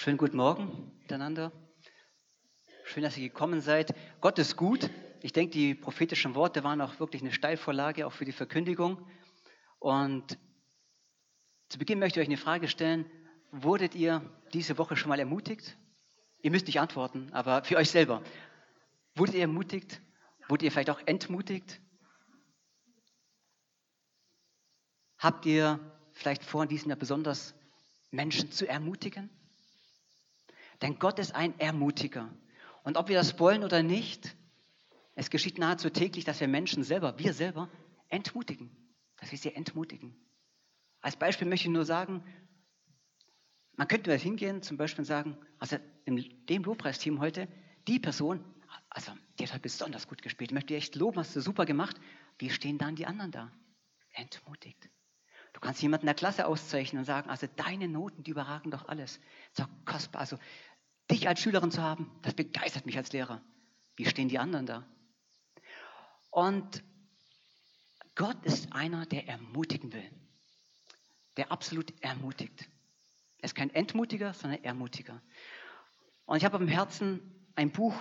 Schönen guten Morgen miteinander. Schön, dass ihr gekommen seid. Gott ist gut. Ich denke, die prophetischen Worte waren auch wirklich eine Steilvorlage, auch für die Verkündigung. Und zu Beginn möchte ich euch eine Frage stellen. Wurdet ihr diese Woche schon mal ermutigt? Ihr müsst nicht antworten, aber für euch selber. Wurdet ihr ermutigt? Wurdet ihr vielleicht auch entmutigt? Habt ihr vielleicht vor, in diesem Jahr besonders Menschen zu ermutigen? Denn Gott ist ein Ermutiger. Und ob wir das wollen oder nicht, es geschieht nahezu täglich, dass wir Menschen selber, wir selber, entmutigen. Dass wir sie entmutigen. Als Beispiel möchte ich nur sagen, man könnte hingehen, zum Beispiel sagen, also in dem Lobpreisteam heute, die Person, also die hat halt besonders gut gespielt, ich möchte dir echt loben, hast du super gemacht. Wie stehen dann die anderen da? Entmutigt. Du kannst jemanden in der Klasse auszeichnen und sagen, also deine Noten, die überragen doch alles. Doch kostbar. Also dich als Schülerin zu haben, das begeistert mich als Lehrer. Wie stehen die anderen da? Und Gott ist einer, der ermutigen will. Der absolut ermutigt. Er ist kein Entmutiger, sondern Ermutiger. Und ich habe am Herzen ein Buch,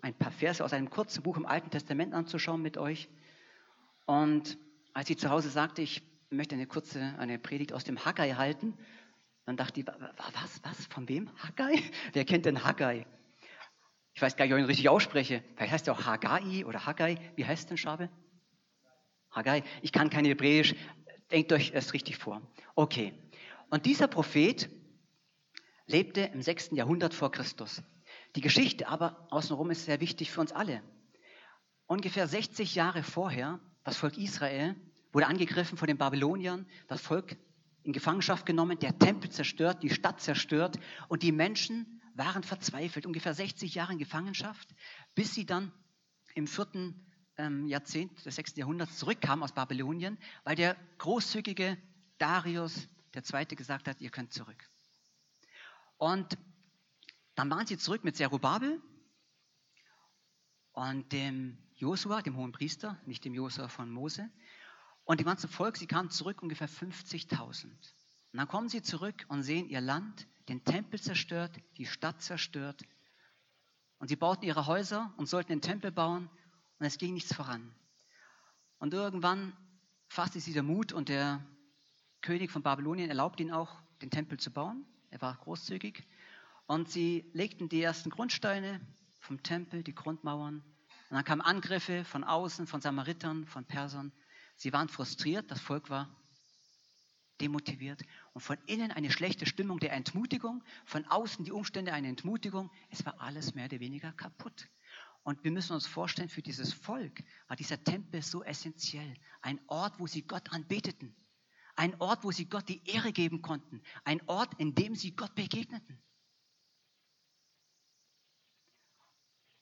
ein paar Verse aus einem kurzen Buch im Alten Testament anzuschauen mit euch. Und als ich zu Hause sagte, ich möchte eine kurze eine Predigt aus dem Haggai halten. Dann dachte ich, was, was, von wem? Haggai? Wer kennt denn Haggai? Ich weiß gar nicht, ob ich ihn richtig ausspreche. Vielleicht heißt er auch Haggai oder Haggai. Wie heißt denn Schabe? Haggai. Ich kann kein Hebräisch. Denkt euch es richtig vor. Okay. Und dieser Prophet lebte im 6. Jahrhundert vor Christus. Die Geschichte aber außenrum ist sehr wichtig für uns alle. Ungefähr 60 Jahre vorher, das Volk Israel wurde angegriffen von den Babyloniern, das Volk in Gefangenschaft genommen, der Tempel zerstört, die Stadt zerstört und die Menschen waren verzweifelt, ungefähr 60 Jahre in Gefangenschaft, bis sie dann im vierten ähm, Jahrzehnt des sechsten Jahrhunderts zurückkamen aus Babylonien, weil der großzügige Darius der Zweite gesagt hat, ihr könnt zurück. Und dann waren sie zurück mit Zerubabel und dem Josua, dem hohen Priester, nicht dem Josua von Mose. Und die ganze Volk, sie kamen zurück, ungefähr 50.000. Und dann kommen sie zurück und sehen ihr Land, den Tempel zerstört, die Stadt zerstört. Und sie bauten ihre Häuser und sollten den Tempel bauen und es ging nichts voran. Und irgendwann fasste sie der Mut und der König von Babylonien erlaubte ihnen auch, den Tempel zu bauen. Er war großzügig. Und sie legten die ersten Grundsteine vom Tempel, die Grundmauern. Und dann kamen Angriffe von außen, von Samaritern, von Persern. Sie waren frustriert, das Volk war demotiviert und von innen eine schlechte Stimmung der Entmutigung, von außen die Umstände eine Entmutigung. Es war alles mehr oder weniger kaputt. Und wir müssen uns vorstellen, für dieses Volk war dieser Tempel so essentiell. Ein Ort, wo sie Gott anbeteten. Ein Ort, wo sie Gott die Ehre geben konnten. Ein Ort, in dem sie Gott begegneten.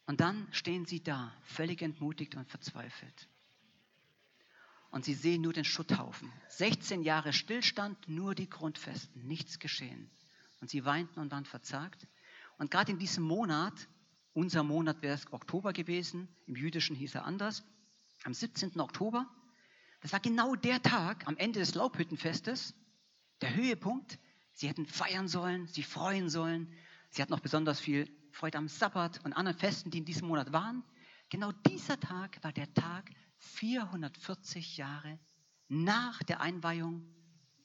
Und dann stehen sie da, völlig entmutigt und verzweifelt und sie sehen nur den Schutthaufen. 16 Jahre Stillstand, nur die Grundfesten, nichts geschehen. Und sie weinten und waren verzagt. Und gerade in diesem Monat, unser Monat wäre es Oktober gewesen, im Jüdischen hieß er anders, am 17. Oktober, das war genau der Tag am Ende des Laubhüttenfestes, der Höhepunkt. Sie hätten feiern sollen, sie freuen sollen. Sie hatten noch besonders viel Freude am Sabbat und anderen Festen, die in diesem Monat waren. Genau dieser Tag war der Tag 440 Jahre nach der Einweihung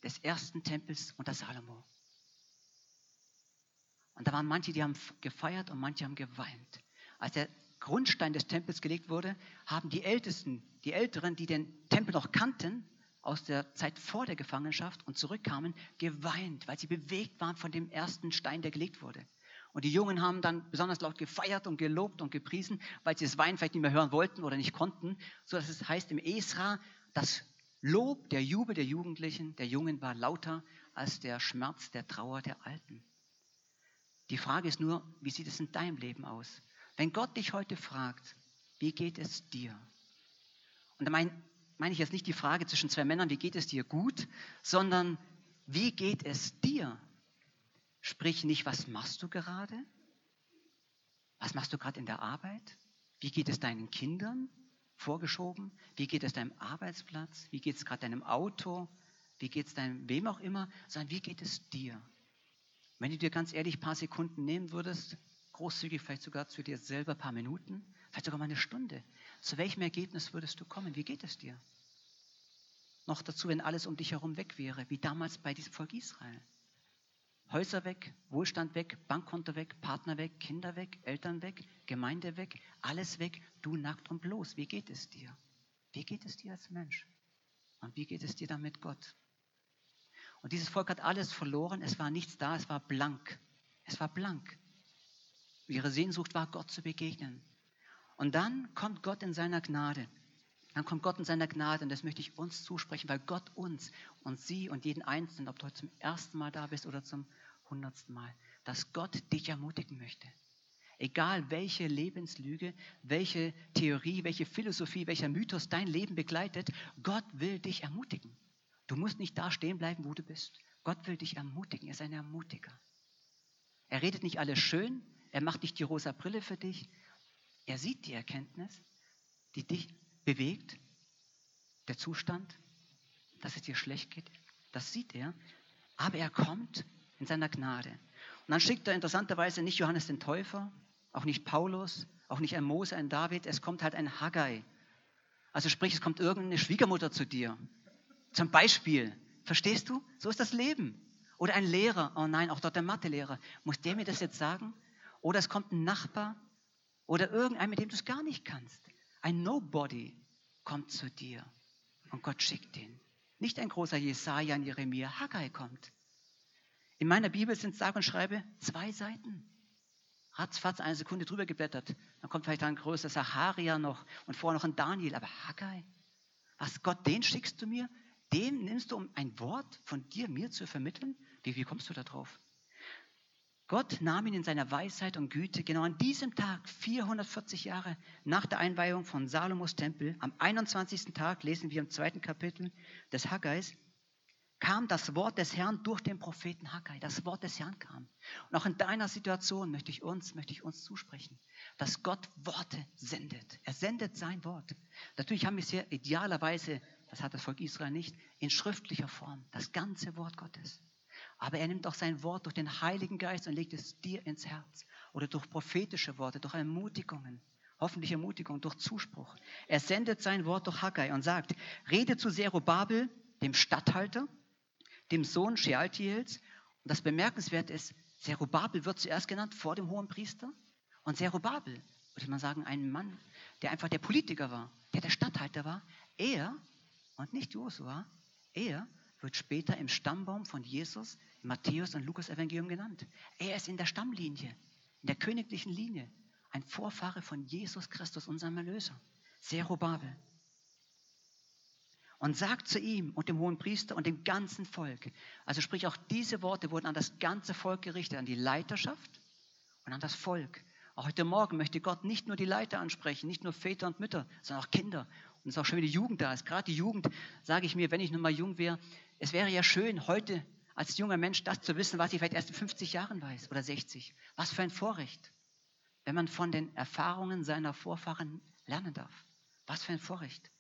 des ersten Tempels unter Salomo. Und da waren manche, die haben gefeiert und manche haben geweint. Als der Grundstein des Tempels gelegt wurde, haben die Ältesten, die Älteren, die den Tempel noch kannten, aus der Zeit vor der Gefangenschaft und zurückkamen, geweint, weil sie bewegt waren von dem ersten Stein, der gelegt wurde. Und die Jungen haben dann besonders laut gefeiert und gelobt und gepriesen, weil sie das Wein vielleicht nicht mehr hören wollten oder nicht konnten. So dass es heißt im Esra, das Lob, der Jubel der Jugendlichen, der Jungen war lauter als der Schmerz der Trauer der Alten. Die Frage ist nur, wie sieht es in deinem Leben aus? Wenn Gott dich heute fragt, wie geht es dir? Und da meine mein ich jetzt nicht die Frage zwischen zwei Männern, wie geht es dir gut, sondern wie geht es dir? Sprich nicht, was machst du gerade? Was machst du gerade in der Arbeit? Wie geht es deinen Kindern? Vorgeschoben? Wie geht es deinem Arbeitsplatz? Wie geht es gerade deinem Auto? Wie geht es deinem wem auch immer? Sondern wie geht es dir? Wenn du dir ganz ehrlich ein paar Sekunden nehmen würdest, großzügig vielleicht sogar zu dir selber ein paar Minuten, vielleicht sogar mal eine Stunde, zu welchem Ergebnis würdest du kommen? Wie geht es dir? Noch dazu, wenn alles um dich herum weg wäre, wie damals bei diesem Volk Israel. Häuser weg, Wohlstand weg, Bankkonto weg, Partner weg, Kinder weg, Eltern weg, Gemeinde weg, alles weg, du nackt und bloß. Wie geht es dir? Wie geht es dir als Mensch? Und wie geht es dir dann mit Gott? Und dieses Volk hat alles verloren, es war nichts da, es war blank. Es war blank. Ihre Sehnsucht war, Gott zu begegnen. Und dann kommt Gott in seiner Gnade. Dann kommt Gott in seiner Gnade und das möchte ich uns zusprechen, weil Gott uns und sie und jeden Einzelnen, ob du heute zum ersten Mal da bist oder zum hundertsten Mal, dass Gott dich ermutigen möchte. Egal welche Lebenslüge, welche Theorie, welche Philosophie, welcher Mythos dein Leben begleitet, Gott will dich ermutigen. Du musst nicht da stehen bleiben, wo du bist. Gott will dich ermutigen. Er ist ein Ermutiger. Er redet nicht alles schön, er macht nicht die rosa Brille für dich. Er sieht die Erkenntnis, die dich bewegt, der Zustand, dass es dir schlecht geht. Das sieht er. Aber er kommt in seiner Gnade. Und dann schickt er interessanterweise nicht Johannes den Täufer, auch nicht Paulus, auch nicht ein Mose, ein David, es kommt halt ein Haggai. Also sprich, es kommt irgendeine Schwiegermutter zu dir. Zum Beispiel. Verstehst du? So ist das Leben. Oder ein Lehrer, oh nein, auch dort der Mathelehrer. Muss der mir das jetzt sagen? Oder es kommt ein Nachbar oder irgendein, mit dem du es gar nicht kannst. Ein Nobody kommt zu dir und Gott schickt ihn. Nicht ein großer Jesaja und Jeremia, Haggai kommt. In meiner Bibel sind sage und schreibe zwei Seiten. Ratzfatz eine Sekunde drüber geblättert. Dann kommt vielleicht ein größer Sacharia noch und vorher noch ein Daniel. Aber Haggai, was Gott, den schickst du mir? Dem nimmst du, um ein Wort von dir mir zu vermitteln? Wie, wie kommst du da drauf? Gott nahm ihn in seiner Weisheit und Güte genau an diesem Tag, 440 Jahre nach der Einweihung von Salomos Tempel, am 21. Tag, lesen wir im zweiten Kapitel des Haggais, kam das Wort des Herrn durch den Propheten Haggai. Das Wort des Herrn kam. Und auch in deiner Situation möchte ich uns, möchte ich uns zusprechen, dass Gott Worte sendet. Er sendet sein Wort. Natürlich haben wir es hier idealerweise, das hat das Volk Israel nicht, in schriftlicher Form, das ganze Wort Gottes. Aber er nimmt auch sein Wort durch den Heiligen Geist und legt es dir ins Herz. Oder durch prophetische Worte, durch Ermutigungen. Hoffentlich Ermutigung, durch Zuspruch. Er sendet sein Wort durch Haggai und sagt, rede zu Zerubabel, dem Statthalter, dem Sohn Shealtiels. Und das Bemerkenswerte ist, Zerubabel wird zuerst genannt vor dem hohen Priester. Und Zerubabel, würde mal sagen, ein Mann, der einfach der Politiker war, der der Statthalter war. Er und nicht Josua, er wird später im Stammbaum von Jesus, Matthäus und Lukas Evangelium genannt. Er ist in der Stammlinie, in der königlichen Linie, ein Vorfahre von Jesus Christus, unserem Erlöser. Zerubabel und sagt zu ihm und dem hohen Priester und dem ganzen Volk. Also sprich, auch diese Worte wurden an das ganze Volk gerichtet, an die Leiterschaft und an das Volk. Auch heute Morgen möchte Gott nicht nur die Leiter ansprechen, nicht nur Väter und Mütter, sondern auch Kinder. Und es ist auch schon wieder die Jugend da ist. Gerade die Jugend, sage ich mir, wenn ich nun mal jung wäre, es wäre ja schön, heute als junger Mensch das zu wissen, was ich vielleicht erst in 50 Jahren weiß oder 60. Was für ein Vorrecht, wenn man von den Erfahrungen seiner Vorfahren lernen darf. Was für ein Vorrecht.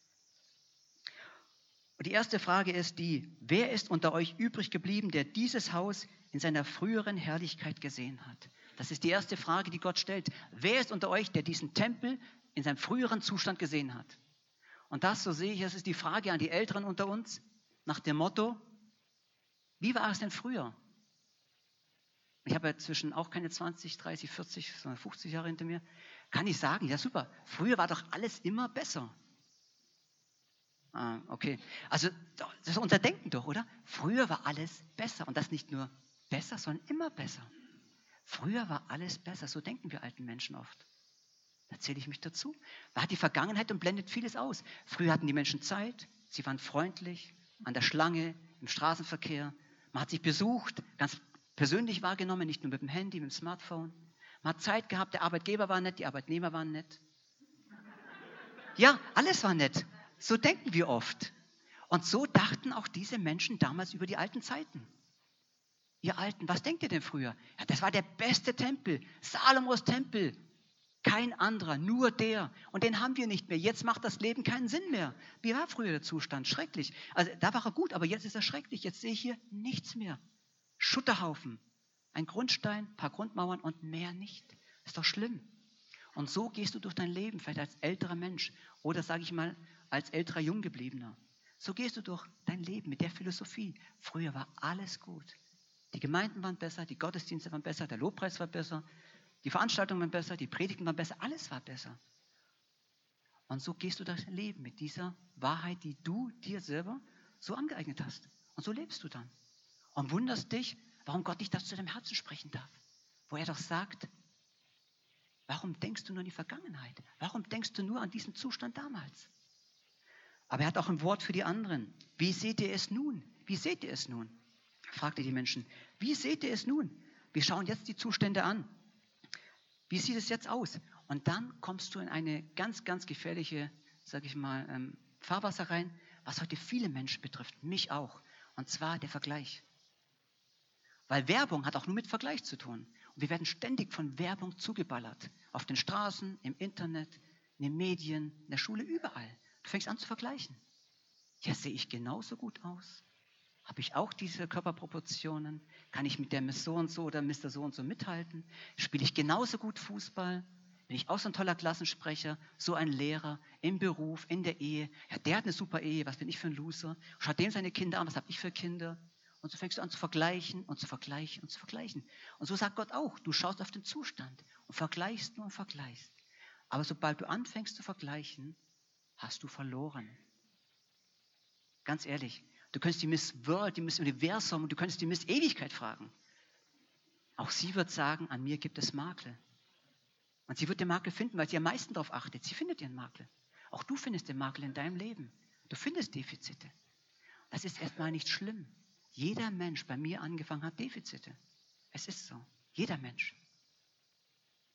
Und die erste Frage ist die, wer ist unter euch übrig geblieben, der dieses Haus in seiner früheren Herrlichkeit gesehen hat? Das ist die erste Frage, die Gott stellt. Wer ist unter euch, der diesen Tempel in seinem früheren Zustand gesehen hat? Und das, so sehe ich, das ist die Frage an die Älteren unter uns, nach dem Motto, wie war es denn früher? Ich habe ja zwischen auch keine 20, 30, 40, sondern 50 Jahre hinter mir. Kann ich sagen, ja super, früher war doch alles immer besser. Ah, okay. Also das ist unser Denken doch, oder? Früher war alles besser und das nicht nur besser, sondern immer besser. Früher war alles besser, so denken wir alten Menschen oft. Da zähle ich mich dazu. Man hat die Vergangenheit und blendet vieles aus. Früher hatten die Menschen Zeit, sie waren freundlich, an der Schlange, im Straßenverkehr. Man hat sich besucht, ganz persönlich wahrgenommen, nicht nur mit dem Handy, mit dem Smartphone. Man hat Zeit gehabt, der Arbeitgeber war nett, die Arbeitnehmer waren nett. Ja, alles war nett. So denken wir oft. Und so dachten auch diese Menschen damals über die alten Zeiten. Ihr Alten, was denkt ihr denn früher? Ja, das war der beste Tempel, Salomos Tempel. Kein anderer, nur der. Und den haben wir nicht mehr. Jetzt macht das Leben keinen Sinn mehr. Wie war früher der Zustand? Schrecklich. Also da war er gut, aber jetzt ist er schrecklich. Jetzt sehe ich hier nichts mehr. Schutterhaufen. Ein Grundstein, ein paar Grundmauern und mehr nicht. Ist doch schlimm. Und so gehst du durch dein Leben, vielleicht als älterer Mensch oder sage ich mal als älterer Junggebliebener. So gehst du durch dein Leben mit der Philosophie. Früher war alles gut. Die Gemeinden waren besser, die Gottesdienste waren besser, der Lobpreis war besser, die Veranstaltungen waren besser, die Predigten waren besser, alles war besser. Und so gehst du dein Leben mit dieser Wahrheit, die du dir selber so angeeignet hast. Und so lebst du dann. Und wunderst dich, warum Gott nicht das zu deinem Herzen sprechen darf. Wo er doch sagt, warum denkst du nur an die Vergangenheit? Warum denkst du nur an diesen Zustand damals? Aber er hat auch ein Wort für die anderen. Wie seht ihr es nun? Wie seht ihr es nun? fragte die Menschen. Wie seht ihr es nun? Wir schauen jetzt die Zustände an. Wie sieht es jetzt aus? Und dann kommst du in eine ganz, ganz gefährliche, sage ich mal, ähm, Fahrwasser rein, was heute viele Menschen betrifft, mich auch. Und zwar der Vergleich. Weil Werbung hat auch nur mit Vergleich zu tun. Und wir werden ständig von Werbung zugeballert. Auf den Straßen, im Internet, in den Medien, in der Schule, überall. Du fängst an zu vergleichen. Ja, sehe ich genauso gut aus? Habe ich auch diese Körperproportionen? Kann ich mit der Miss so und so oder Mr. so und so mithalten? Spiele ich genauso gut Fußball? Bin ich auch so ein toller Klassensprecher, so ein Lehrer im Beruf, in der Ehe? Ja, der hat eine super Ehe, was bin ich für ein Loser? Schaut dem seine Kinder an, was habe ich für Kinder? Und so fängst du an zu vergleichen und zu vergleichen und zu vergleichen. Und so sagt Gott auch, du schaust auf den Zustand und vergleichst nur und vergleichst. Aber sobald du anfängst zu vergleichen, hast du verloren. Ganz ehrlich, Du könntest die Miss World, die Miss Universum du könntest die Miss Ewigkeit fragen. Auch sie wird sagen, an mir gibt es Makel. Und sie wird den Makel finden, weil sie am meisten darauf achtet. Sie findet ihren Makel. Auch du findest den Makel in deinem Leben. Du findest Defizite. Das ist erstmal nicht schlimm. Jeder Mensch, bei mir angefangen hat, Defizite. Es ist so. Jeder Mensch.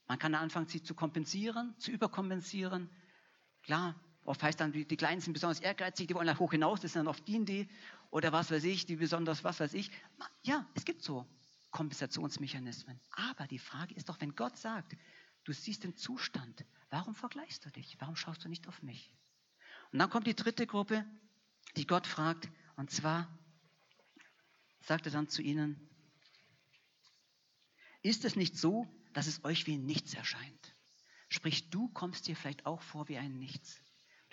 Man kann anfangen, sie zu kompensieren, zu überkompensieren. Klar, Oft heißt dann, die, Kleinen sind besonders ehrgeizig, die wollen da hoch hinaus, das sind dann oft die, die oder was weiß ich, die besonders was weiß ich. Ja, es gibt so Kompensationsmechanismen. Aber die Frage ist doch, wenn Gott sagt, du siehst den Zustand, warum vergleichst du dich? Warum schaust du nicht auf mich? Und dann kommt die dritte Gruppe, die Gott fragt, und zwar sagt er dann zu ihnen, ist es nicht so, dass es euch wie nichts erscheint? Sprich, du kommst dir vielleicht auch vor wie ein Nichts.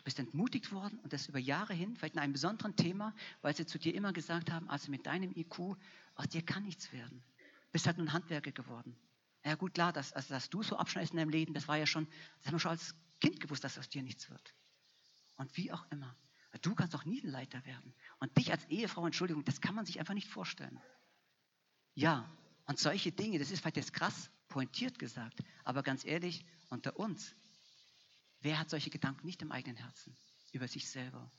Du bist entmutigt worden und das über Jahre hin, vielleicht in einem besonderen Thema, weil sie zu dir immer gesagt haben, also mit deinem IQ, aus dir kann nichts werden. Du bist halt nur ein Handwerker geworden. Ja gut, klar, dass, also, dass du so abschneidest in deinem Leben, das war ja schon, das haben wir schon als Kind gewusst, dass aus dir nichts wird. Und wie auch immer. Du kannst doch nie ein Leiter werden. Und dich als Ehefrau, Entschuldigung, das kann man sich einfach nicht vorstellen. Ja, und solche Dinge, das ist vielleicht jetzt krass pointiert gesagt, aber ganz ehrlich, unter uns, Wer hat solche Gedanken nicht im eigenen Herzen über sich selber,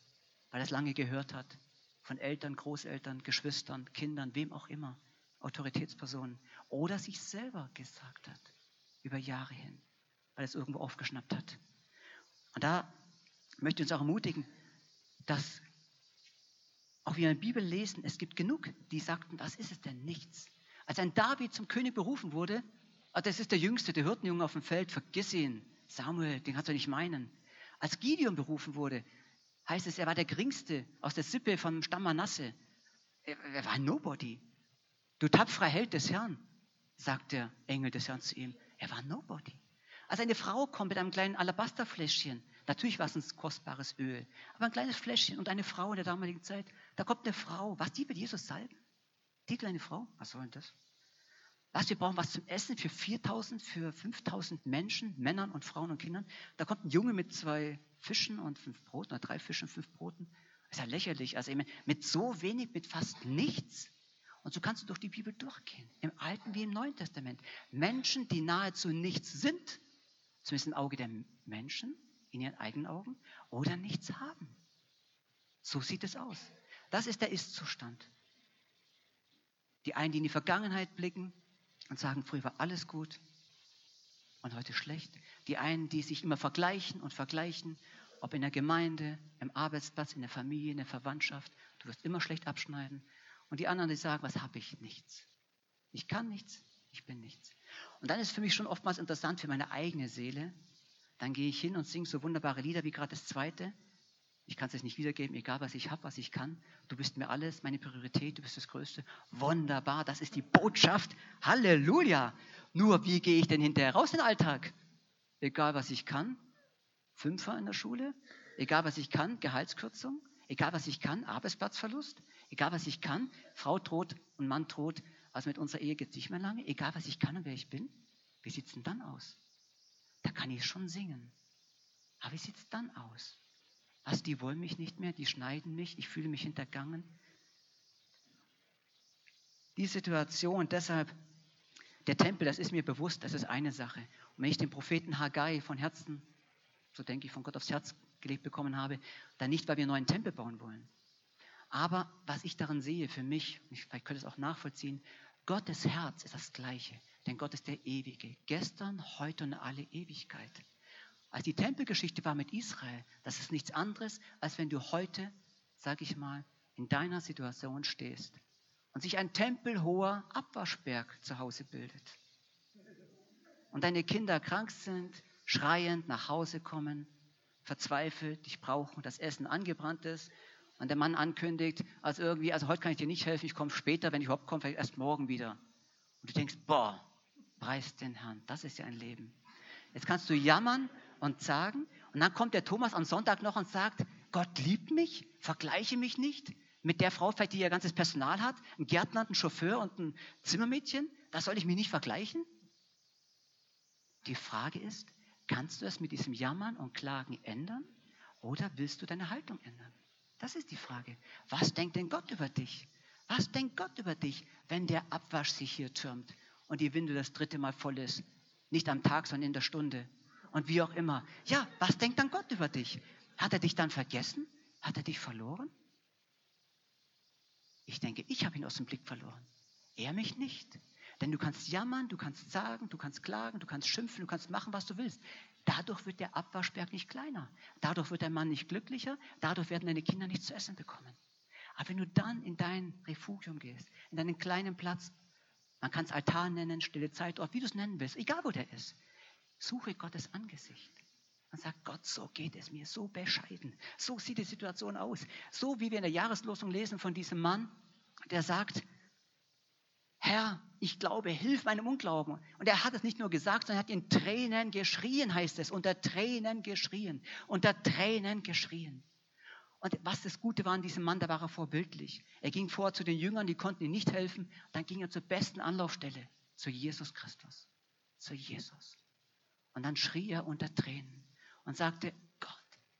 weil er es lange gehört hat von Eltern, Großeltern, Geschwistern, Kindern, wem auch immer, Autoritätspersonen, oder sich selber gesagt hat über Jahre hin, weil er es irgendwo aufgeschnappt hat. Und da möchte ich uns auch ermutigen, dass auch wir in der Bibel lesen, es gibt genug, die sagten, was ist es denn? Nichts. Als ein David zum König berufen wurde, ah, das ist der Jüngste, der Hirtenjunge auf dem Feld, vergiss ihn. Samuel, den kannst du nicht meinen. Als Gideon berufen wurde, heißt es, er war der Geringste aus der Sippe vom Stamm Manasse. Er, er war Nobody. Du tapferer Held des Herrn, sagt der Engel des Herrn zu ihm. Er war Nobody. Als eine Frau kommt mit einem kleinen Alabasterfläschchen, natürlich war es ein kostbares Öl, aber ein kleines Fläschchen und eine Frau in der damaligen Zeit, da kommt eine Frau, was die wird Jesus salben? Die kleine Frau, was soll denn das? Was, wir brauchen was zum Essen für 4000, für 5000 Menschen, Männern und Frauen und Kindern. Da kommt ein Junge mit zwei Fischen und fünf Broten, oder drei Fischen und fünf Broten. Das ist ja lächerlich. Also mit so wenig, mit fast nichts. Und so kannst du durch die Bibel durchgehen. Im Alten wie im Neuen Testament. Menschen, die nahezu nichts sind, zumindest im Auge der Menschen, in ihren eigenen Augen, oder nichts haben. So sieht es aus. Das ist der Ist-Zustand. Die einen, die in die Vergangenheit blicken, und sagen, früher war alles gut und heute schlecht. Die einen, die sich immer vergleichen und vergleichen, ob in der Gemeinde, im Arbeitsplatz, in der Familie, in der Verwandtschaft, du wirst immer schlecht abschneiden. Und die anderen, die sagen, was habe ich? Nichts. Ich kann nichts, ich bin nichts. Und dann ist für mich schon oftmals interessant für meine eigene Seele. Dann gehe ich hin und singe so wunderbare Lieder wie gerade das zweite. Ich kann es jetzt nicht wiedergeben, egal was ich habe, was ich kann. Du bist mir alles, meine Priorität, du bist das Größte. Wunderbar, das ist die Botschaft. Halleluja. Nur wie gehe ich denn hinterher raus in den Alltag? Egal was ich kann, Fünfer in der Schule, egal was ich kann, Gehaltskürzung, egal was ich kann, Arbeitsplatzverlust, egal was ich kann, Frau tot und Mann tot, also mit unserer Ehe geht es nicht mehr lange, egal was ich kann und wer ich bin. Wie sieht es denn dann aus? Da kann ich schon singen. Aber wie sieht es dann aus? Was, die wollen mich nicht mehr, die schneiden mich, ich fühle mich hintergangen. Die Situation, deshalb, der Tempel, das ist mir bewusst, das ist eine Sache. Und wenn ich den Propheten Haggai von Herzen, so denke ich, von Gott aufs Herz gelegt bekommen habe, dann nicht, weil wir einen neuen Tempel bauen wollen. Aber was ich darin sehe für mich, vielleicht könnt ihr es auch nachvollziehen, Gottes Herz ist das Gleiche, denn Gott ist der Ewige, gestern, heute und alle Ewigkeit. Als die Tempelgeschichte war mit Israel, das ist nichts anderes, als wenn du heute, sag ich mal, in deiner Situation stehst und sich ein tempelhoher Abwaschberg zu Hause bildet. Und deine Kinder krank sind, schreiend nach Hause kommen, verzweifelt, dich brauchen, das Essen angebrannt ist und der Mann ankündigt, also irgendwie, also heute kann ich dir nicht helfen, ich komme später, wenn ich überhaupt komme, vielleicht erst morgen wieder. Und du denkst, boah, preis den Herrn, das ist ja ein Leben. Jetzt kannst du jammern und sagen. Und dann kommt der Thomas am Sonntag noch und sagt, Gott liebt mich, vergleiche mich nicht mit der Frau, die ihr ganzes Personal hat, einen Gärtner, einen Chauffeur und ein Zimmermädchen. Das soll ich mich nicht vergleichen? Die Frage ist, kannst du es mit diesem Jammern und Klagen ändern oder willst du deine Haltung ändern? Das ist die Frage. Was denkt denn Gott über dich? Was denkt Gott über dich, wenn der Abwasch sich hier türmt und die Winde das dritte Mal voll ist? Nicht am Tag, sondern in der Stunde und wie auch immer. Ja, was denkt dann Gott über dich? Hat er dich dann vergessen? Hat er dich verloren? Ich denke, ich habe ihn aus dem Blick verloren. Er mich nicht. Denn du kannst jammern, du kannst sagen, du kannst klagen, du kannst schimpfen, du kannst machen, was du willst. Dadurch wird der Abwaschberg nicht kleiner. Dadurch wird dein Mann nicht glücklicher. Dadurch werden deine Kinder nicht zu essen bekommen. Aber wenn du dann in dein Refugium gehst, in deinen kleinen Platz, man kann es Altar nennen, stille Zeitort, wie du es nennen willst, egal wo der ist, Suche Gottes Angesicht und sag, Gott, so geht es mir, so bescheiden. So sieht die Situation aus. So wie wir in der Jahreslosung lesen von diesem Mann, der sagt, Herr, ich glaube, hilf meinem Unglauben. Und er hat es nicht nur gesagt, sondern er hat in Tränen geschrien, heißt es, unter Tränen geschrien, unter Tränen geschrien. Und was das Gute war an diesem Mann, da war er vorbildlich. Er ging vor zu den Jüngern, die konnten ihm nicht helfen. Dann ging er zur besten Anlaufstelle, zu Jesus Christus, zu Jesus. Und dann schrie er unter Tränen und sagte, Gott,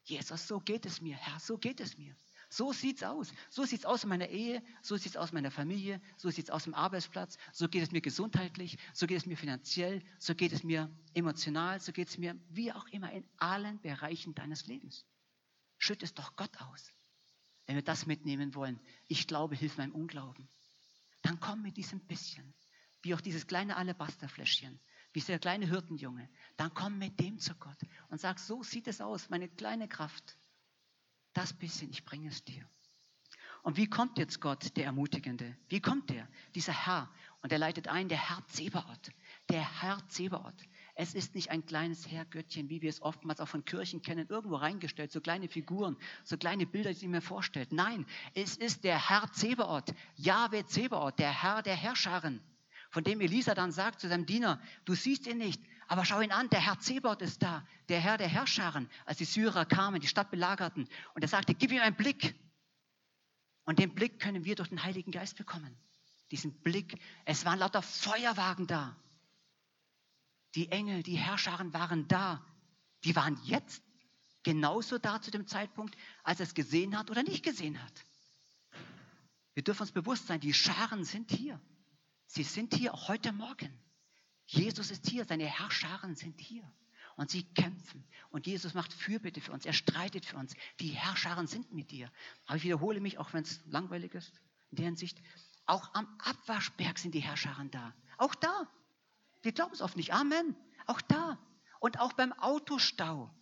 Jesus, so geht es mir, Herr, so geht es mir. So sieht es aus. So sieht es aus in meiner Ehe, so sieht es aus in meiner Familie, so sieht es aus im Arbeitsplatz, so geht es mir gesundheitlich, so geht es mir finanziell, so geht es mir emotional, so geht es mir wie auch immer in allen Bereichen deines Lebens. Schütt es doch Gott aus. Wenn wir das mitnehmen wollen, ich glaube, hilf meinem Unglauben. Dann komm mit diesem bisschen, wie auch dieses kleine Alabasterfläschchen, wie der kleine Hirtenjunge, dann komm mit dem zu Gott und sag, so sieht es aus, meine kleine Kraft. Das bisschen, ich bringe es dir. Und wie kommt jetzt Gott, der Ermutigende? Wie kommt der? Dieser Herr. Und er leitet ein, der Herr Zebaoth. Der Herr Zebaoth. Es ist nicht ein kleines Herrgöttchen, wie wir es oftmals auch von Kirchen kennen, irgendwo reingestellt, so kleine Figuren, so kleine Bilder, die sich mir vorstellt. Nein, es ist der Herr Zebaoth, Jahwe Zebaoth, der Herr der Herrscharen von dem Elisa dann sagt zu seinem Diener, du siehst ihn nicht, aber schau ihn an, der Herr Zebot ist da, der Herr der Herrscharen, als die Syrer kamen, die Stadt belagerten. Und er sagte, gib ihm einen Blick. Und den Blick können wir durch den Heiligen Geist bekommen. Diesen Blick. Es waren lauter Feuerwagen da. Die Engel, die Herrscharen waren da. Die waren jetzt genauso da zu dem Zeitpunkt, als er es gesehen hat oder nicht gesehen hat. Wir dürfen uns bewusst sein, die Scharen sind hier. Sie sind hier heute Morgen. Jesus ist hier, seine Herrscharen sind hier. Und sie kämpfen. Und Jesus macht Fürbitte für uns. Er streitet für uns. Die Herrscharen sind mit dir. Aber ich wiederhole mich, auch wenn es langweilig ist, in der Hinsicht. Auch am Abwaschberg sind die Herrscharen da. Auch da. Wir glauben es oft nicht. Amen. Auch da. Und auch beim Autostau.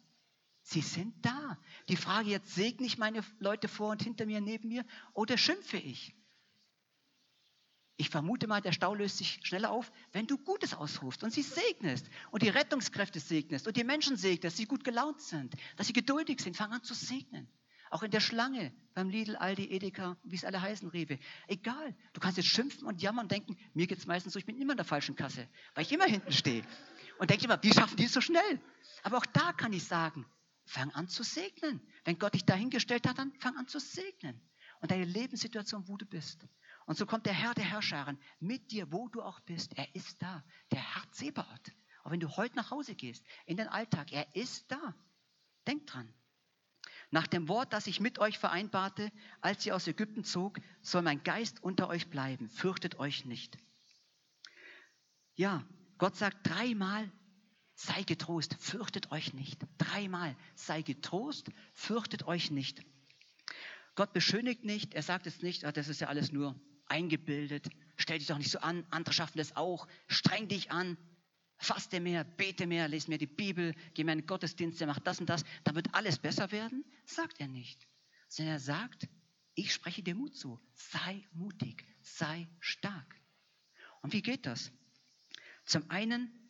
Sie sind da. Die Frage jetzt, segne ich meine Leute vor und hinter mir, neben mir oder schimpfe ich? Ich vermute mal, der Stau löst sich schneller auf, wenn du Gutes ausrufst und sie segnest und die Rettungskräfte segnest und die Menschen segnest, dass sie gut gelaunt sind, dass sie geduldig sind, fang an zu segnen. Auch in der Schlange, beim Lidl, Aldi, Edeka, wie es alle heißen, Rewe. Egal. Du kannst jetzt schimpfen und jammern und denken, mir geht es meistens so, ich bin immer in der falschen Kasse, weil ich immer hinten stehe. Und denke immer, wie schaffen die es so schnell? Aber auch da kann ich sagen, fang an zu segnen. Wenn Gott dich dahingestellt hat, dann fang an zu segnen. Und deine Lebenssituation, wo du bist. Und so kommt der Herr der Herrscharen mit dir, wo du auch bist. Er ist da, der Herr Zebaoth. Auch wenn du heute nach Hause gehst, in den Alltag, er ist da. Denk dran. Nach dem Wort, das ich mit euch vereinbarte, als ihr aus Ägypten zog, soll mein Geist unter euch bleiben. Fürchtet euch nicht. Ja, Gott sagt dreimal, sei getrost, fürchtet euch nicht. Dreimal, sei getrost, fürchtet euch nicht. Gott beschönigt nicht, er sagt es nicht, ah, das ist ja alles nur eingebildet, stell dich doch nicht so an, andere schaffen das auch, streng dich an, faste mehr, bete mehr, lese mehr die Bibel, geh mehr in Gottesdienst, mach das und das, dann wird alles besser werden, sagt er nicht. Sondern er sagt, ich spreche dir Mut zu, sei mutig, sei stark. Und wie geht das? Zum einen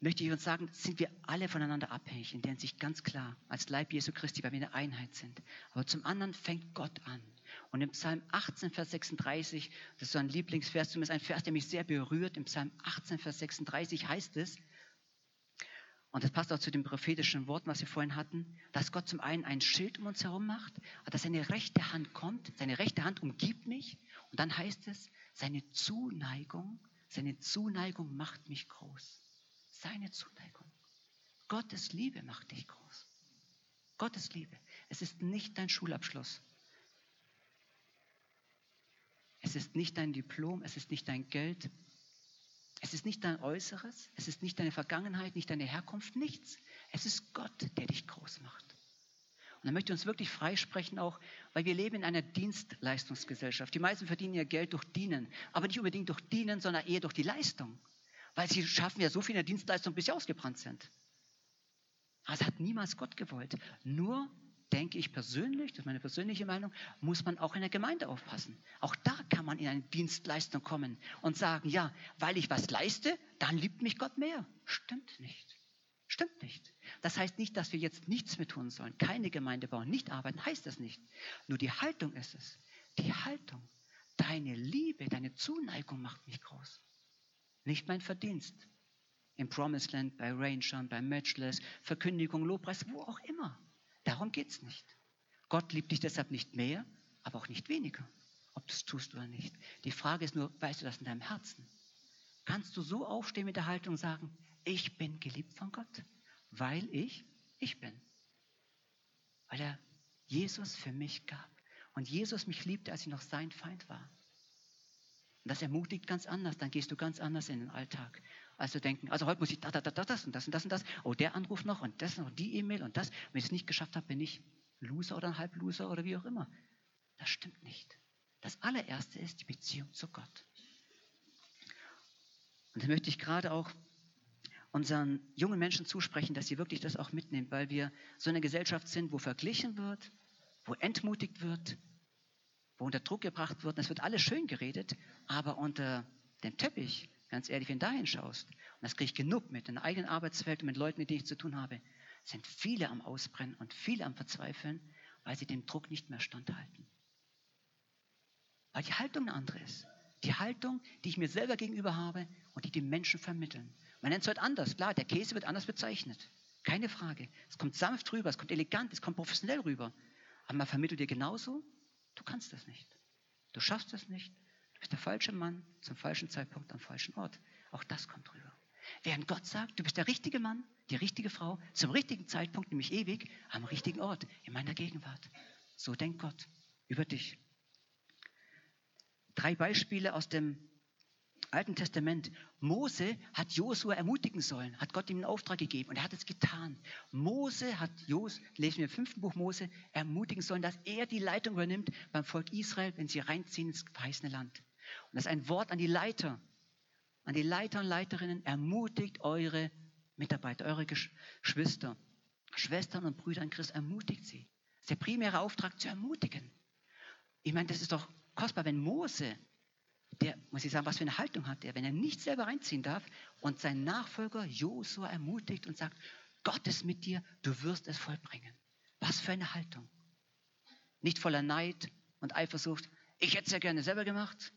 möchte ich uns sagen, sind wir alle voneinander abhängig, in der Hinsicht ganz klar, als Leib Jesu Christi, weil wir eine Einheit sind. Aber zum anderen fängt Gott an. Und im Psalm 18, Vers 36, das ist so ein Lieblingsvers, zumindest ein Vers, der mich sehr berührt, im Psalm 18, Vers 36 heißt es, und das passt auch zu dem prophetischen Wort, was wir vorhin hatten, dass Gott zum einen ein Schild um uns herum macht, dass seine rechte Hand kommt, seine rechte Hand umgibt mich, und dann heißt es, seine Zuneigung, seine Zuneigung macht mich groß. Seine Zuneigung. Gottes Liebe macht dich groß. Gottes Liebe. Es ist nicht dein Schulabschluss. Es ist nicht dein Diplom, es ist nicht dein Geld, es ist nicht dein Äußeres, es ist nicht deine Vergangenheit, nicht deine Herkunft, nichts. Es ist Gott, der dich groß macht. Und er möchte uns wirklich freisprechen auch, weil wir leben in einer Dienstleistungsgesellschaft. Die meisten verdienen ihr Geld durch Dienen, aber nicht unbedingt durch Dienen, sondern eher durch die Leistung. Weil sie schaffen ja so viel in der Dienstleistung, bis sie ausgebrannt sind. Also hat niemals Gott gewollt. Nur denke ich persönlich, das ist meine persönliche Meinung, muss man auch in der Gemeinde aufpassen. Auch da kann man in eine Dienstleistung kommen und sagen, ja, weil ich was leiste, dann liebt mich Gott mehr. Stimmt nicht. Stimmt nicht. Das heißt nicht, dass wir jetzt nichts mehr tun sollen, keine Gemeinde bauen, nicht arbeiten, heißt das nicht. Nur die Haltung ist es. Die Haltung. Deine Liebe, deine Zuneigung macht mich groß. Nicht mein Verdienst. Im Promised Land, bei Rangern, bei Matchless, Verkündigung, Lobpreis, wo auch immer. Darum geht es nicht. Gott liebt dich deshalb nicht mehr, aber auch nicht weniger, ob du es tust oder nicht. Die Frage ist nur, weißt du das in deinem Herzen? Kannst du so aufstehen mit der Haltung und sagen, ich bin geliebt von Gott, weil ich ich bin. Weil er Jesus für mich gab und Jesus mich liebte, als ich noch sein Feind war. Und das ermutigt ganz anders, dann gehst du ganz anders in den Alltag als zu denken, also heute muss ich da, da, da, das und das und das und das. Oh, der Anruf noch und das noch, die E-Mail und das. Wenn ich es nicht geschafft habe, bin ich Loser oder ein Halbloser oder wie auch immer. Das stimmt nicht. Das allererste ist die Beziehung zu Gott. Und da möchte ich gerade auch unseren jungen Menschen zusprechen, dass sie wirklich das auch mitnehmen, weil wir so eine Gesellschaft sind, wo verglichen wird, wo entmutigt wird, wo unter Druck gebracht wird. Es wird alles schön geredet, aber unter dem Teppich Ganz ehrlich, wenn du da hinschaust, und das kriege ich genug mit, in der eigenen Arbeitswelt und mit Leuten, mit denen ich zu tun habe, sind viele am Ausbrennen und viele am Verzweifeln, weil sie dem Druck nicht mehr standhalten. Weil die Haltung eine andere ist. Die Haltung, die ich mir selber gegenüber habe und die die Menschen vermitteln. Man nennt es heute anders. Klar, der Käse wird anders bezeichnet. Keine Frage. Es kommt sanft rüber, es kommt elegant, es kommt professionell rüber. Aber man vermittelt dir genauso, du kannst das nicht. Du schaffst das nicht. Du bist der falsche Mann zum falschen Zeitpunkt am falschen Ort. Auch das kommt rüber. Während Gott sagt, du bist der richtige Mann, die richtige Frau, zum richtigen Zeitpunkt, nämlich ewig, am richtigen Ort, in meiner Gegenwart. So denkt Gott über dich. Drei Beispiele aus dem Alten Testament. Mose hat Josua ermutigen sollen, hat Gott ihm einen Auftrag gegeben und er hat es getan. Mose hat Jos, lesen wir im fünften Buch Mose, ermutigen sollen, dass er die Leitung übernimmt beim Volk Israel, wenn sie reinziehen ins verheißene Land. Und das ist ein Wort an die Leiter, an die Leiter und Leiterinnen, ermutigt eure Mitarbeiter, eure Geschwister, Schwestern und Brüder in Christus, ermutigt sie. Das ist der primäre Auftrag, zu ermutigen. Ich meine, das ist doch kostbar, wenn Mose, der, muss ich sagen, was für eine Haltung hat er, wenn er nicht selber reinziehen darf und sein Nachfolger Josua ermutigt und sagt, Gott ist mit dir, du wirst es vollbringen. Was für eine Haltung. Nicht voller Neid und Eifersucht. Ich hätte es ja gerne selber gemacht.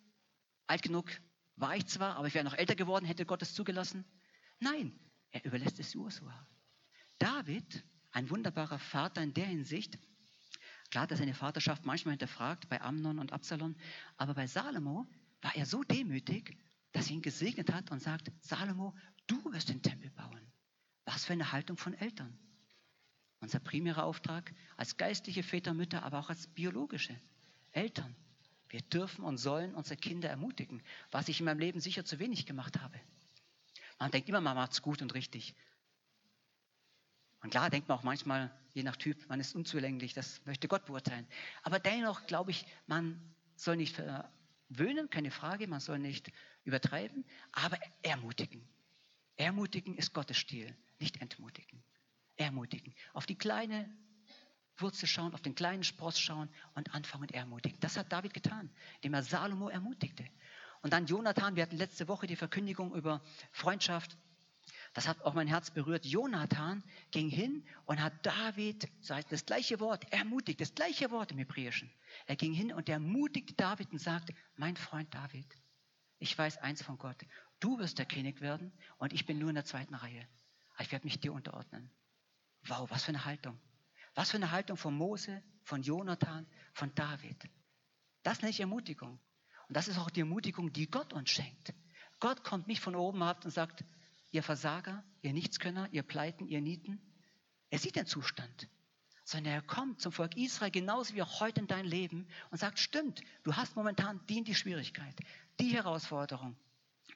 Alt genug war ich zwar, aber ich wäre noch älter geworden, hätte Gott es zugelassen. Nein, er überlässt es Josua. David, ein wunderbarer Vater in der Hinsicht, klar, dass seine Vaterschaft manchmal hinterfragt bei Amnon und Absalom, aber bei Salomo war er so demütig, dass er ihn gesegnet hat und sagt, Salomo, du wirst den Tempel bauen. Was für eine Haltung von Eltern. Unser primärer Auftrag als geistliche Väter, Mütter, aber auch als biologische Eltern. Wir dürfen und sollen unsere Kinder ermutigen, was ich in meinem Leben sicher zu wenig gemacht habe. Man denkt immer, man macht es gut und richtig. Und klar denkt man auch manchmal, je nach Typ, man ist unzulänglich, das möchte Gott beurteilen. Aber dennoch glaube ich, man soll nicht verwöhnen, keine Frage, man soll nicht übertreiben, aber ermutigen. Ermutigen ist Gottes Stil, nicht entmutigen. Ermutigen. Auf die kleine Wurzel schauen, auf den kleinen Spross schauen und anfangen ermutigen. Das hat David getan, indem er Salomo ermutigte. Und dann Jonathan, wir hatten letzte Woche die Verkündigung über Freundschaft. Das hat auch mein Herz berührt. Jonathan ging hin und hat David, so heißt das gleiche Wort, ermutigt, das gleiche Wort im Hebräischen. Er ging hin und ermutigte David und sagte, mein Freund David, ich weiß eins von Gott, du wirst der König werden und ich bin nur in der zweiten Reihe. Ich werde mich dir unterordnen. Wow, was für eine Haltung. Was für eine Haltung von Mose, von Jonathan, von David. Das nenne ich Ermutigung. Und das ist auch die Ermutigung, die Gott uns schenkt. Gott kommt nicht von oben ab und sagt, ihr Versager, ihr Nichtskönner, ihr Pleiten, ihr Nieten. Er sieht den Zustand. Sondern er kommt zum Volk Israel genauso wie auch heute in dein Leben und sagt, stimmt, du hast momentan die, die Schwierigkeit, die Herausforderung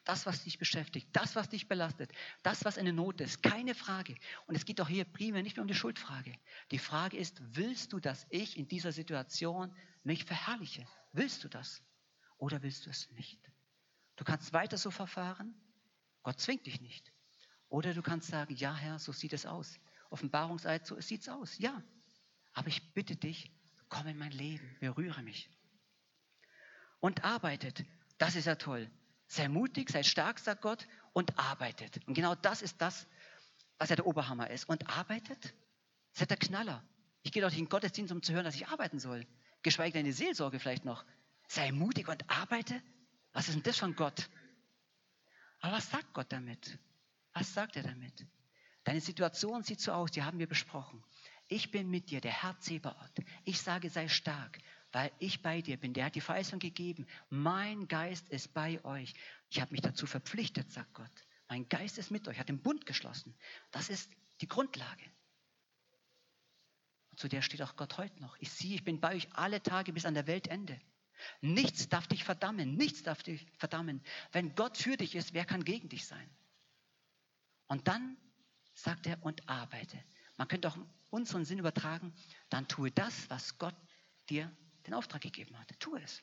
das, was dich beschäftigt, das, was dich belastet, das, was eine Not ist, keine Frage. Und es geht doch hier primär nicht mehr um die Schuldfrage. Die Frage ist, willst du, dass ich in dieser Situation mich verherrliche? Willst du das? Oder willst du es nicht? Du kannst weiter so verfahren. Gott zwingt dich nicht. Oder du kannst sagen, ja Herr, so sieht es aus. Offenbarungseid, so sieht es aus. Ja. Aber ich bitte dich, komm in mein Leben, berühre mich. Und arbeitet. Das ist ja toll. Sei mutig, sei stark, sagt Gott, und arbeitet. Und genau das ist das, was ja der Oberhammer ist. Und arbeitet, seid der Knaller. Ich gehe doch nicht in den Gottesdienst, um zu hören, dass ich arbeiten soll. Geschweige denn die Seelsorge vielleicht noch. Sei mutig und arbeite. Was ist denn das von Gott? Aber was sagt Gott damit? Was sagt er damit? Deine Situation sieht so aus, die haben wir besprochen. Ich bin mit dir, der Herr Zebaoth. Ich sage, sei stark weil ich bei dir bin. Der hat die Verheißung gegeben. Mein Geist ist bei euch. Ich habe mich dazu verpflichtet, sagt Gott. Mein Geist ist mit euch, hat den Bund geschlossen. Das ist die Grundlage. Und zu der steht auch Gott heute noch. Ich sehe, ich bin bei euch alle Tage bis an der Weltende. Nichts darf dich verdammen, nichts darf dich verdammen. Wenn Gott für dich ist, wer kann gegen dich sein? Und dann sagt er, und arbeite. Man könnte auch unseren Sinn übertragen, dann tue das, was Gott dir den Auftrag gegeben hat. Tu es.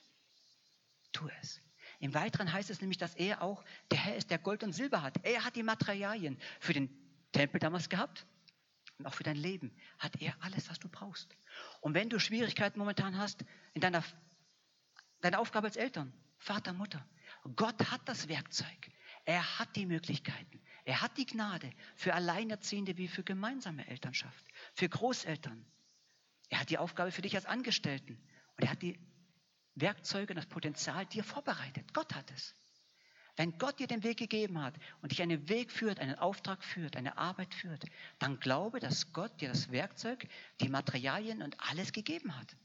Tu es. Im Weiteren heißt es nämlich, dass er auch der Herr ist, der Gold und Silber hat. Er hat die Materialien für den Tempel damals gehabt und auch für dein Leben. Hat er alles, was du brauchst. Und wenn du Schwierigkeiten momentan hast in deiner, deiner Aufgabe als Eltern, Vater, Mutter, Gott hat das Werkzeug. Er hat die Möglichkeiten. Er hat die Gnade für Alleinerziehende wie für gemeinsame Elternschaft, für Großeltern. Er hat die Aufgabe für dich als Angestellten. Und er hat die Werkzeuge, das Potenzial dir vorbereitet. Gott hat es. Wenn Gott dir den Weg gegeben hat und dich einen Weg führt, einen Auftrag führt, eine Arbeit führt, dann glaube, dass Gott dir das Werkzeug, die Materialien und alles gegeben hat.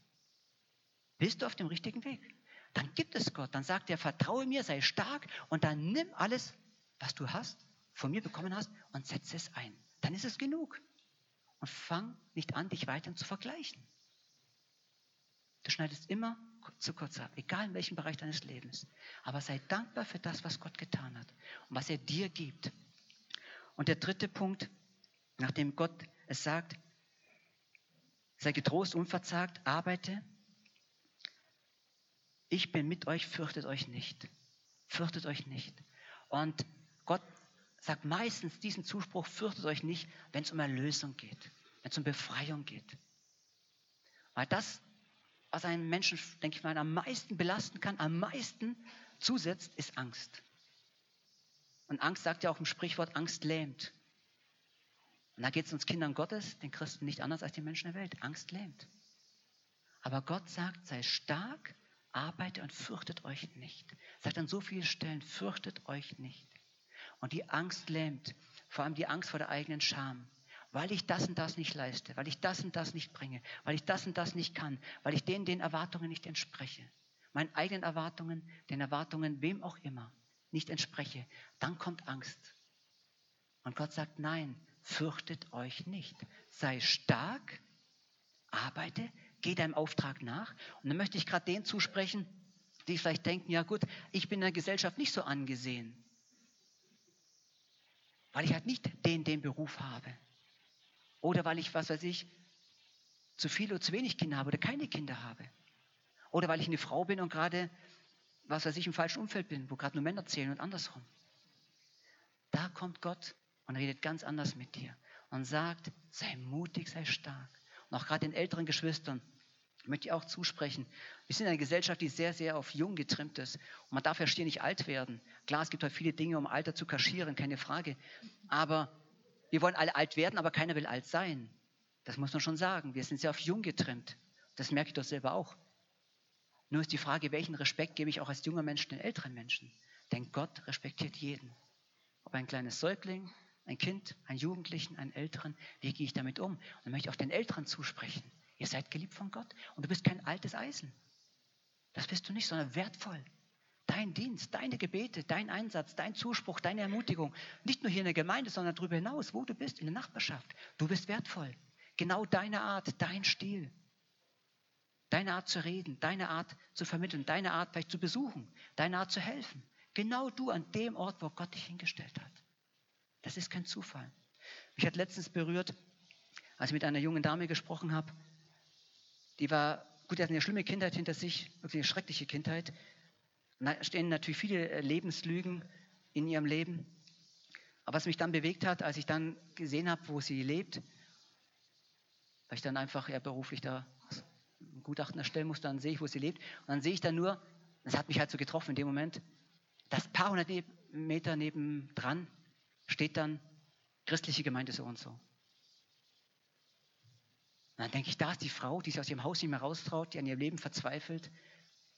Bist du auf dem richtigen Weg? Dann gibt es Gott. Dann sagt er, vertraue mir, sei stark und dann nimm alles, was du hast, von mir bekommen hast und setze es ein. Dann ist es genug. Und fang nicht an, dich weiter zu vergleichen. Du schneidest immer zu kurz ab, egal in welchem Bereich deines Lebens. Aber sei dankbar für das, was Gott getan hat und was er dir gibt. Und der dritte Punkt, nachdem Gott es sagt, sei getrost, unverzagt, arbeite. Ich bin mit euch, fürchtet euch nicht. Fürchtet euch nicht. Und Gott sagt meistens diesen Zuspruch, fürchtet euch nicht, wenn es um Erlösung geht, wenn es um Befreiung geht. Weil das was einen Menschen, denke ich mal, am meisten belasten kann, am meisten zusetzt, ist Angst. Und Angst sagt ja auch im Sprichwort, Angst lähmt. Und da geht es uns Kindern Gottes, den Christen nicht anders als die Menschen der Welt. Angst lähmt. Aber Gott sagt, sei stark, arbeite und fürchtet euch nicht. Sagt an so vielen Stellen, fürchtet euch nicht. Und die Angst lähmt, vor allem die Angst vor der eigenen Scham, weil ich das und das nicht leiste, weil ich das und das nicht bringe, weil ich das und das nicht kann, weil ich denen den Erwartungen nicht entspreche, meinen eigenen Erwartungen, den Erwartungen wem auch immer nicht entspreche, dann kommt Angst. Und Gott sagt, nein, fürchtet euch nicht. Sei stark, arbeite, geh deinem Auftrag nach. Und dann möchte ich gerade denen zusprechen, die vielleicht denken, ja gut, ich bin in der Gesellschaft nicht so angesehen, weil ich halt nicht den, den Beruf habe. Oder weil ich, was weiß ich, zu viele oder zu wenig Kinder habe oder keine Kinder habe. Oder weil ich eine Frau bin und gerade, was weiß ich, im falschen Umfeld bin, wo gerade nur Männer zählen und andersrum. Da kommt Gott und redet ganz anders mit dir und sagt, sei mutig, sei stark. Und auch gerade den älteren Geschwistern möchte ich auch zusprechen. Wir sind eine Gesellschaft, die sehr, sehr auf jung getrimmt ist. Und man darf ja ständig nicht alt werden. Klar, es gibt halt viele Dinge, um Alter zu kaschieren, keine Frage. Aber wir wollen alle alt werden, aber keiner will alt sein. Das muss man schon sagen. Wir sind sehr auf jung getrimmt. Das merke ich doch selber auch. Nur ist die Frage, welchen Respekt gebe ich auch als junger Mensch den älteren Menschen? Denn Gott respektiert jeden. Ob ein kleines Säugling, ein Kind, einen Jugendlichen, einen Älteren, wie gehe ich damit um? Und dann möchte ich auch den Älteren zusprechen. Ihr seid geliebt von Gott und du bist kein altes Eisen. Das bist du nicht, sondern wertvoll. Dein Dienst, deine Gebete, dein Einsatz, dein Zuspruch, deine Ermutigung. Nicht nur hier in der Gemeinde, sondern darüber hinaus, wo du bist, in der Nachbarschaft. Du bist wertvoll. Genau deine Art, dein Stil. Deine Art zu reden, deine Art zu vermitteln, deine Art vielleicht zu besuchen, deine Art zu helfen. Genau du an dem Ort, wo Gott dich hingestellt hat. Das ist kein Zufall. Mich hat letztens berührt, als ich mit einer jungen Dame gesprochen habe. Die war, gut, die hat eine schlimme Kindheit hinter sich, wirklich eine schreckliche Kindheit. Da stehen natürlich viele äh, Lebenslügen in ihrem Leben. Aber was mich dann bewegt hat, als ich dann gesehen habe, wo sie lebt, weil ich dann einfach eher beruflich da ein Gutachten erstellen musste, dann sehe ich, wo sie lebt. Und dann sehe ich dann nur, das hat mich halt so getroffen in dem Moment, ein paar hundert Meter nebendran steht dann christliche Gemeinde so und so. Und dann denke ich, da ist die Frau, die sich aus ihrem Haus nicht mehr raustraut, die an ihrem Leben verzweifelt,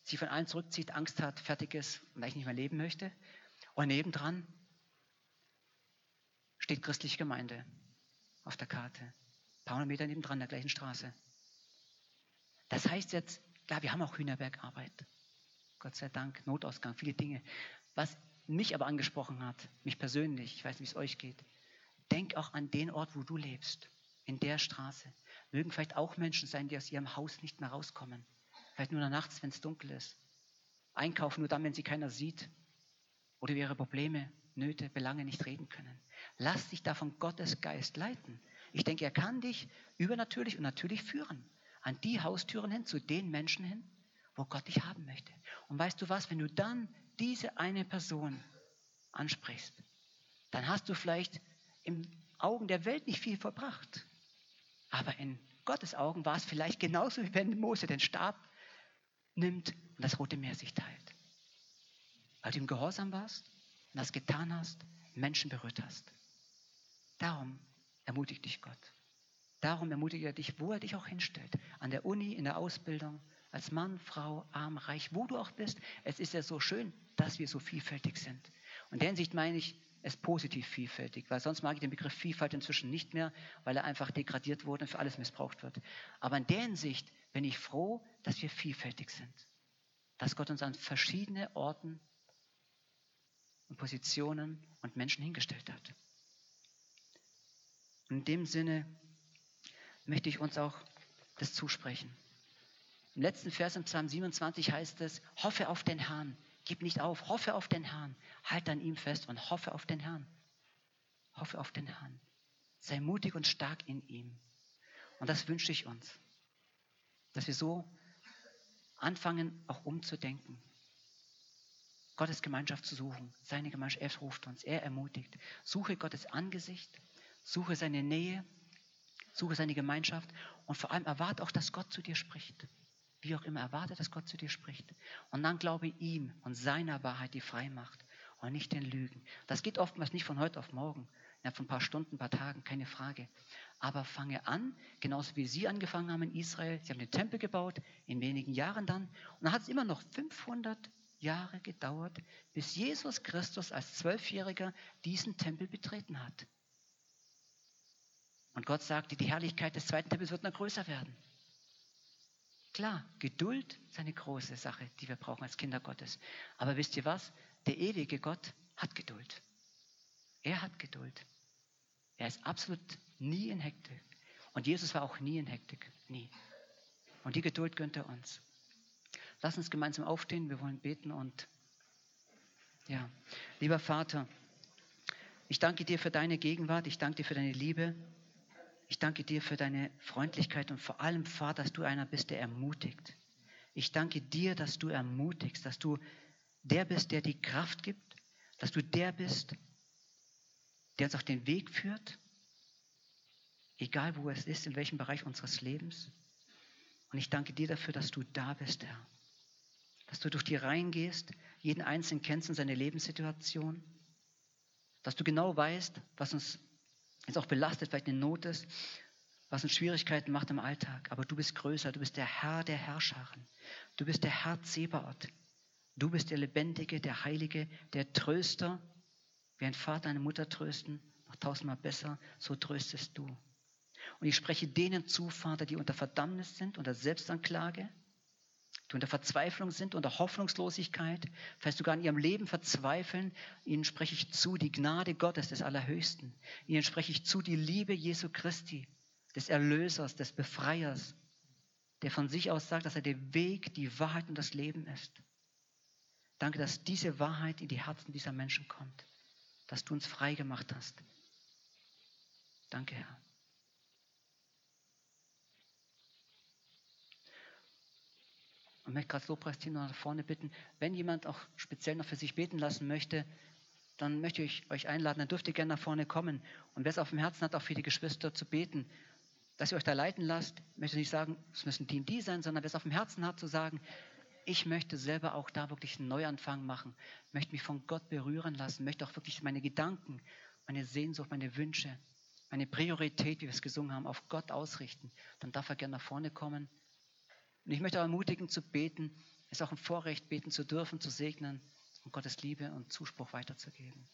sie von allen zurückzieht, Angst hat, fertig ist und eigentlich nicht mehr leben möchte. Und nebendran steht christliche Gemeinde auf der Karte. Ein paar hundert Meter nebendran, der gleichen Straße. Das heißt jetzt, klar, wir haben auch Hühnerbergarbeit. Gott sei Dank, Notausgang, viele Dinge. Was mich aber angesprochen hat, mich persönlich, ich weiß nicht, wie es euch geht, denk auch an den Ort, wo du lebst, in der Straße. Mögen vielleicht auch Menschen sein, die aus ihrem Haus nicht mehr rauskommen. Vielleicht nur nachts, wenn es dunkel ist. Einkaufen nur dann, wenn sie keiner sieht. Oder ihre Probleme, Nöte, Belange nicht reden können. Lass dich da von Gottes Geist leiten. Ich denke, er kann dich übernatürlich und natürlich führen. An die Haustüren hin, zu den Menschen hin, wo Gott dich haben möchte. Und weißt du was, wenn du dann diese eine Person ansprichst, dann hast du vielleicht im Augen der Welt nicht viel verbracht. Aber in Gottes Augen war es vielleicht genauso, wie wenn Mose den Stab nimmt und das Rote Meer sich teilt. Weil du im Gehorsam warst und das getan hast, Menschen berührt hast. Darum ermutigt dich Gott. Darum ermutigt er dich, wo er dich auch hinstellt. An der Uni, in der Ausbildung, als Mann, Frau, arm, reich, wo du auch bist. Es ist ja so schön, dass wir so vielfältig sind. Und in der Hinsicht meine ich es positiv vielfältig, weil sonst mag ich den Begriff Vielfalt inzwischen nicht mehr, weil er einfach degradiert wurde und für alles missbraucht wird. Aber in der Hinsicht bin ich froh, dass wir vielfältig sind. Dass Gott uns an verschiedene Orten und Positionen und Menschen hingestellt hat. In dem Sinne möchte ich uns auch das zusprechen. Im letzten Vers im Psalm 27 heißt es, hoffe auf den Herrn, gib nicht auf, hoffe auf den Herrn, halt an ihm fest und hoffe auf den Herrn. Hoffe auf den Herrn. Sei mutig und stark in ihm. Und das wünsche ich uns, dass wir so anfangen, auch umzudenken. Gottes Gemeinschaft zu suchen. Seine Gemeinschaft, er ruft uns, er ermutigt. Suche Gottes Angesicht, suche seine Nähe, suche seine Gemeinschaft und vor allem erwarte auch, dass Gott zu dir spricht. Wie auch immer, erwarte, dass Gott zu dir spricht. Und dann glaube ihm und seiner Wahrheit, die frei macht. und nicht den Lügen. Das geht oftmals nicht von heute auf morgen, ja, von ein paar Stunden, ein paar Tagen, keine Frage. Aber fange an, genauso wie sie angefangen haben in Israel. Sie haben den Tempel gebaut, in wenigen Jahren dann. Und dann hat es immer noch 500 Jahre gedauert, bis Jesus Christus als Zwölfjähriger diesen Tempel betreten hat. Und Gott sagte, die Herrlichkeit des zweiten Tempels wird noch größer werden. Klar, Geduld ist eine große Sache, die wir brauchen als Kinder Gottes. Aber wisst ihr was? Der ewige Gott hat Geduld. Er hat Geduld. Er ist absolut nie in Hektik. Und Jesus war auch nie in Hektik. Nie. Und die Geduld gönnt er uns. Lass uns gemeinsam aufstehen. Wir wollen beten und ja, lieber Vater, ich danke dir für deine Gegenwart. Ich danke dir für deine Liebe. Ich danke dir für deine Freundlichkeit und vor allem, Vater, dass du einer bist, der ermutigt. Ich danke dir, dass du ermutigst, dass du der bist, der die Kraft gibt, dass du der bist, der uns auf den Weg führt, egal wo es ist, in welchem Bereich unseres Lebens. Und ich danke dir dafür, dass du da bist, Herr. Dass du durch die Reihen gehst, jeden Einzelnen kennst in seine Lebenssituation, dass du genau weißt, was uns jetzt auch belastet, vielleicht eine Not ist, was uns Schwierigkeiten macht im Alltag. Aber du bist größer, du bist der Herr der Herrscharen. Du bist der Herr Zebaoth. Du bist der Lebendige, der Heilige, der Tröster. Wie ein Vater eine Mutter trösten, noch tausendmal besser, so tröstest du. Und ich spreche denen zu, Vater, die unter Verdammnis sind, unter Selbstanklage, die unter Verzweiflung sind, unter Hoffnungslosigkeit, vielleicht sogar in ihrem Leben verzweifeln, ihnen spreche ich zu die Gnade Gottes des Allerhöchsten. Ihnen spreche ich zu die Liebe Jesu Christi, des Erlösers, des Befreiers, der von sich aus sagt, dass er der Weg, die Wahrheit und das Leben ist. Danke, dass diese Wahrheit in die Herzen dieser Menschen kommt, dass du uns frei gemacht hast. Danke, Herr. Und möchte gerade Lobpreisteam nach vorne bitten, wenn jemand auch speziell noch für sich beten lassen möchte, dann möchte ich euch einladen, dann dürft ihr gerne nach vorne kommen. Und wer es auf dem Herzen hat, auch für die Geschwister zu beten, dass ihr euch da leiten lasst, möchte nicht sagen, es müssen die und die sein, sondern wer es auf dem Herzen hat, zu sagen, ich möchte selber auch da wirklich einen Neuanfang machen, möchte mich von Gott berühren lassen, möchte auch wirklich meine Gedanken, meine Sehnsucht, meine Wünsche, meine Priorität, wie wir es gesungen haben, auf Gott ausrichten, dann darf er gerne nach vorne kommen. Und ich möchte auch ermutigen zu beten. Es ist auch ein Vorrecht, beten zu dürfen, zu segnen und Gottes Liebe und Zuspruch weiterzugeben.